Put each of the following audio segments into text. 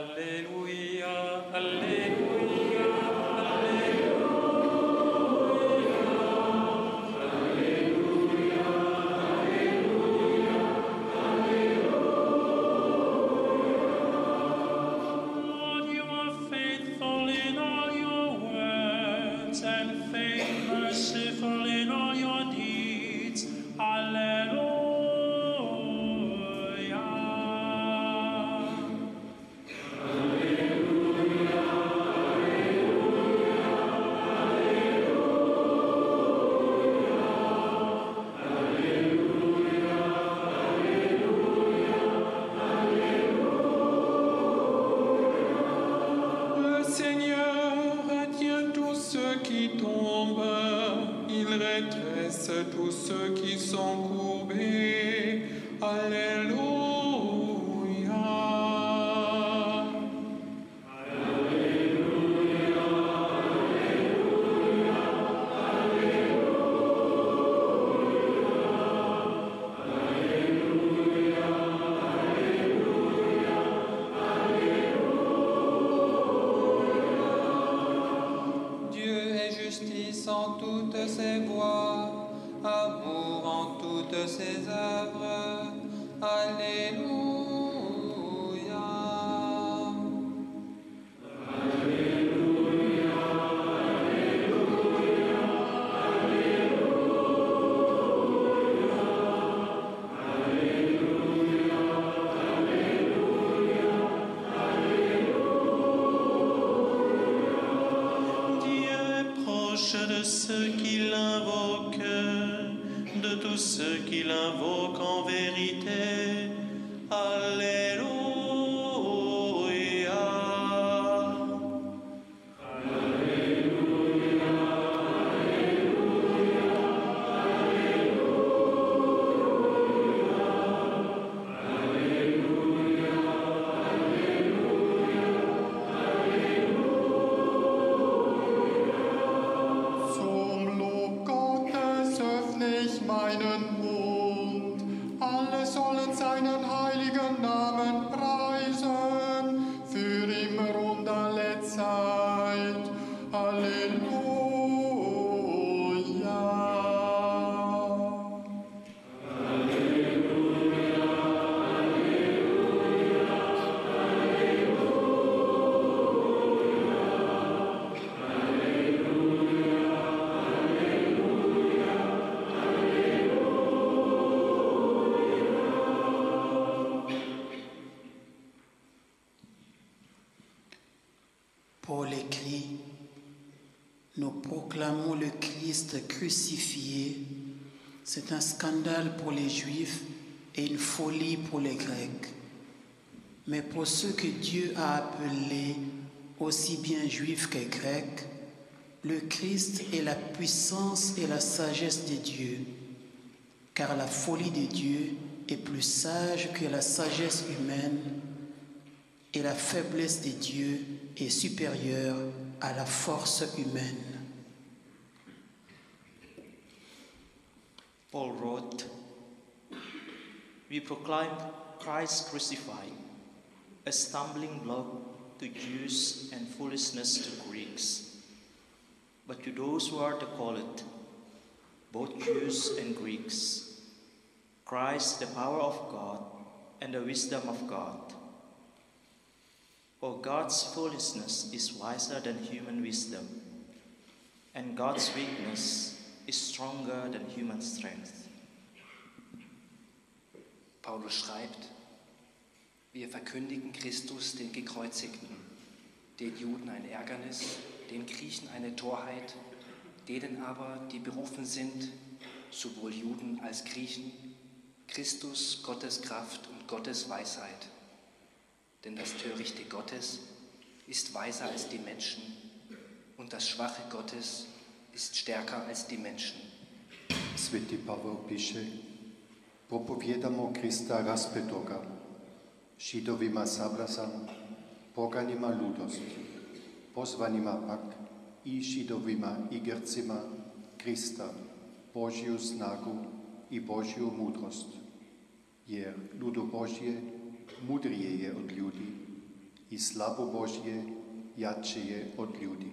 Aleluia ceux qui sont courbés. Alléluia. C'est un scandale pour les Juifs et une folie pour les Grecs. Mais pour ceux que Dieu a appelés, aussi bien Juifs que Grecs, le Christ est la puissance et la sagesse de Dieu. Car la folie de Dieu est plus sage que la sagesse humaine et la faiblesse de Dieu est supérieure à la force humaine. Paul wrote, We proclaim Christ crucified, a stumbling block to Jews and foolishness to Greeks. But to those who are the called, both Jews and Greeks, Christ the power of God and the wisdom of God. For God's foolishness is wiser than human wisdom, and God's weakness is stronger than human strength. Paulus schreibt, wir verkündigen Christus den Gekreuzigten, den Juden ein Ärgernis, den Griechen eine Torheit, denen aber, die berufen sind, sowohl Juden als Griechen, Christus Gottes Kraft und Gottes Weisheit. Denn das Törichte Gottes ist weiser als die Menschen und das Schwache Gottes ist stärker als die Menschen. Sveti Pavel piše, propovijedamo Krista raspetoga, židovima sabrazan, poganima ludost, pozvanima pak i židovima i Grcima Krista, Božju snagu i Božju mudrost. Jer ludo Božje mudrije je od ljudi i slabo Božje jače je od ljudi.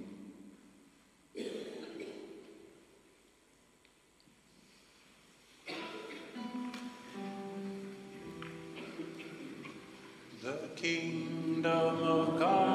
Kingdom of God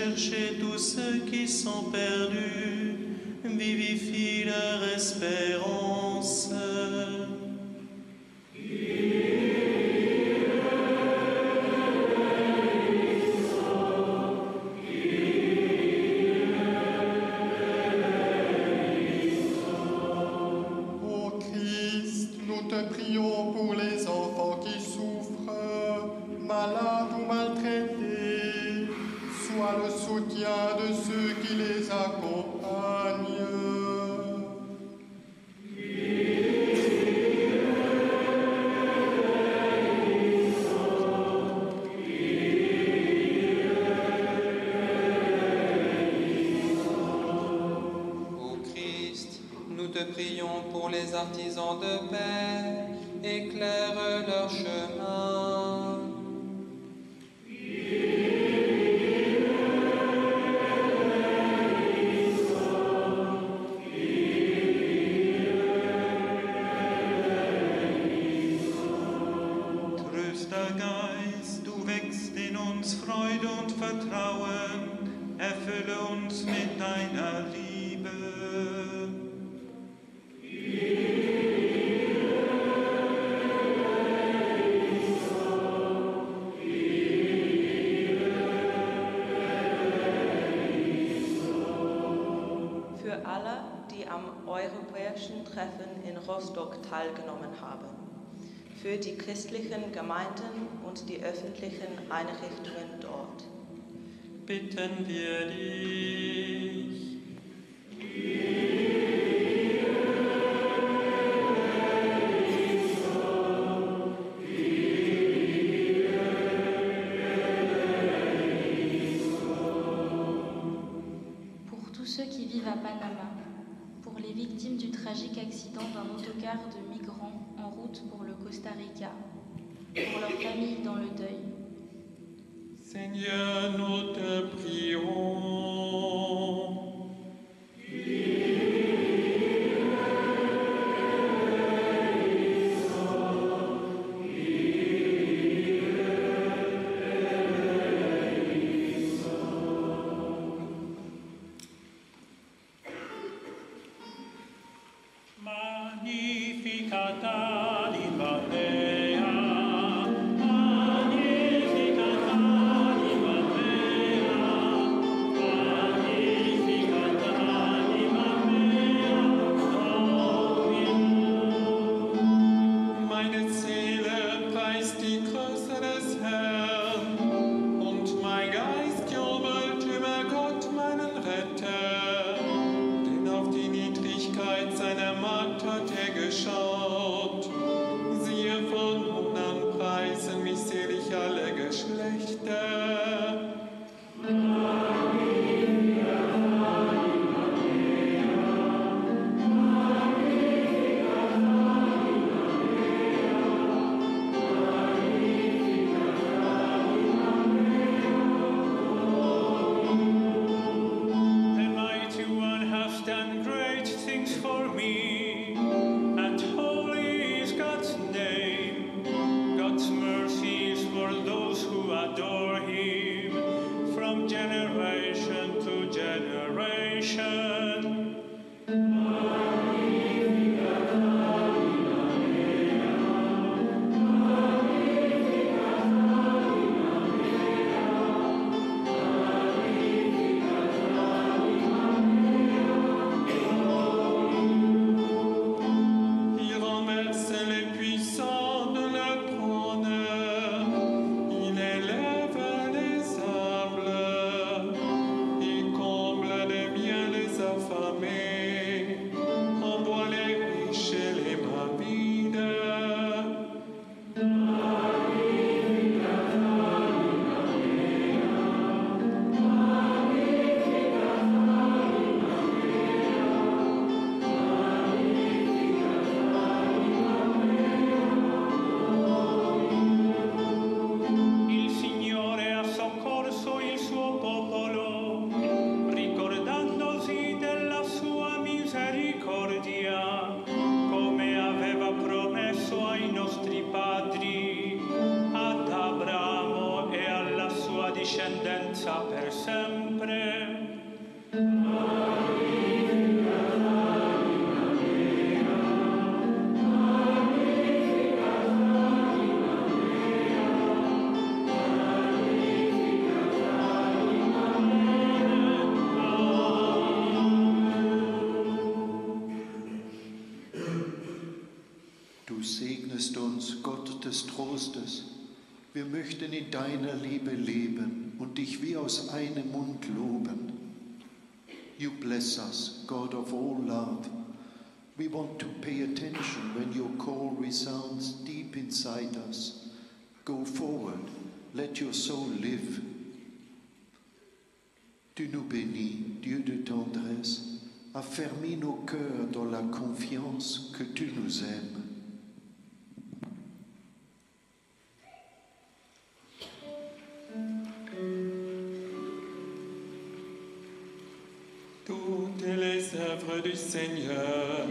chercher tous ceux qui sont perdus, vivifie leur espérance. Rostock teilgenommen habe. Für die christlichen Gemeinden und die öffentlichen Einrichtungen dort. Bitten wir dich. pour le Costa Rica, pour leur famille dans le deuil. Seigneur, nous te prions. Aus einem Mund loben. You bless us, God of all love. We want to pay attention when your call resounds deep inside us. Go forward, let your soul live. Tu nous bénis, Dieu de tendresse, affermis nos cœurs dans la confiance que tu nous aimes. du Seigneur.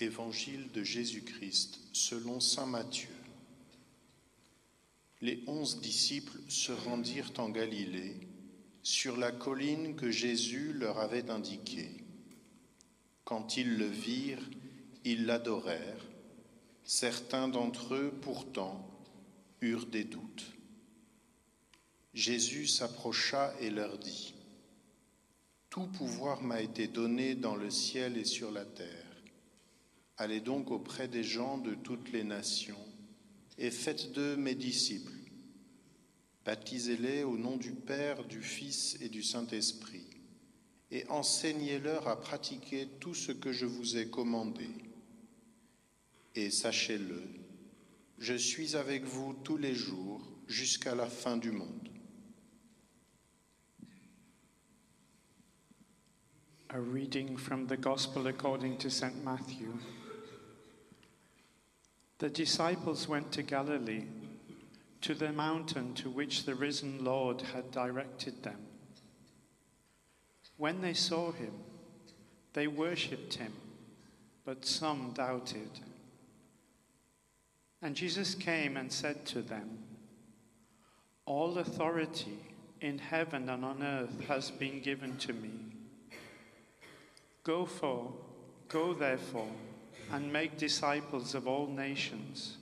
Évangile de Jésus-Christ selon Saint Matthieu. Les onze disciples se rendirent en Galilée, sur la colline que Jésus leur avait indiquée. Quand ils le virent, ils l'adorèrent. Certains d'entre eux, pourtant, eurent des doutes. Jésus s'approcha et leur dit, Tout pouvoir m'a été donné dans le ciel et sur la terre. Allez donc auprès des gens de toutes les nations et faites d'eux mes disciples. Baptisez-les au nom du Père, du Fils et du Saint-Esprit, et enseignez-leur à pratiquer tout ce que je vous ai commandé. Et sachez-le, je suis avec vous tous les jours jusqu'à la fin du monde. A reading from the Gospel according to St. Matthew. The disciples went to Galilee, to the mountain to which the risen Lord had directed them. When they saw him, they worshipped him, but some doubted. And Jesus came and said to them, All authority in heaven and on earth has been given to me. Go for, go therefore, and make disciples of all nations,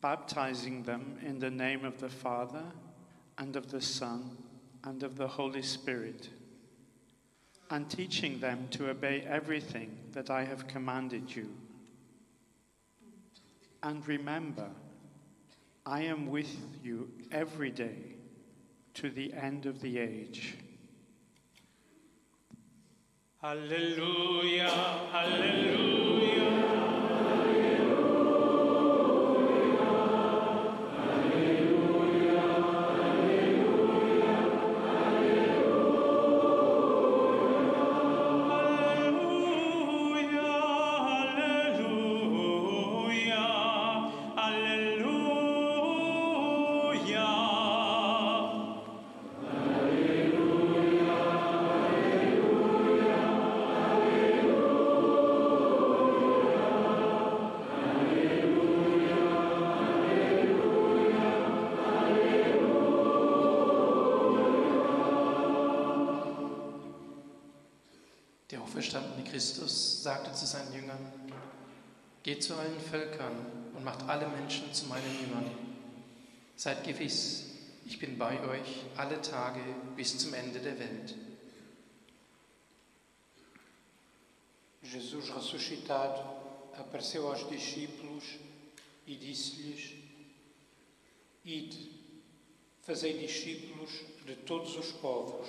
baptizing them in the name of the Father, and of the Son, and of the Holy Spirit, and teaching them to obey everything that I have commanded you. And remember, I am with you every day to the end of the age. Alleluia, Alleluia. Christus sagte zu seinen Jüngern, Geht zu allen Völkern und macht alle Menschen zu meinen Jüngern. Seid gewiss, ich bin bei euch alle Tage bis zum Ende der Welt. Jesus ressuscitado apareceu aos discípulos e disse-lhes: Ide, fazei discípulos de todos os povos,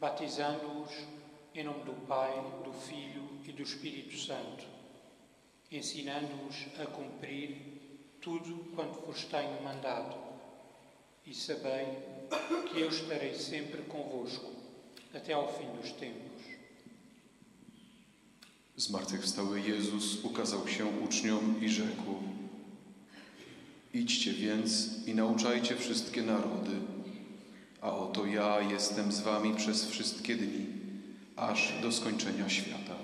batizando-os em nome do Pai, do Filho e do Espírito Santo, ensinando-os a cumprir tudo quanto vos tenho mandado. E sabei que eu estarei sempre convosco até ao fim dos tempos. Zmartwychwstały Jezus ukazał się uczniom i rzekł: Idźcie więc i nauczajcie wszystkie narody, a oto ja jestem z wami przez wszystkie dni, aż do skończenia świata.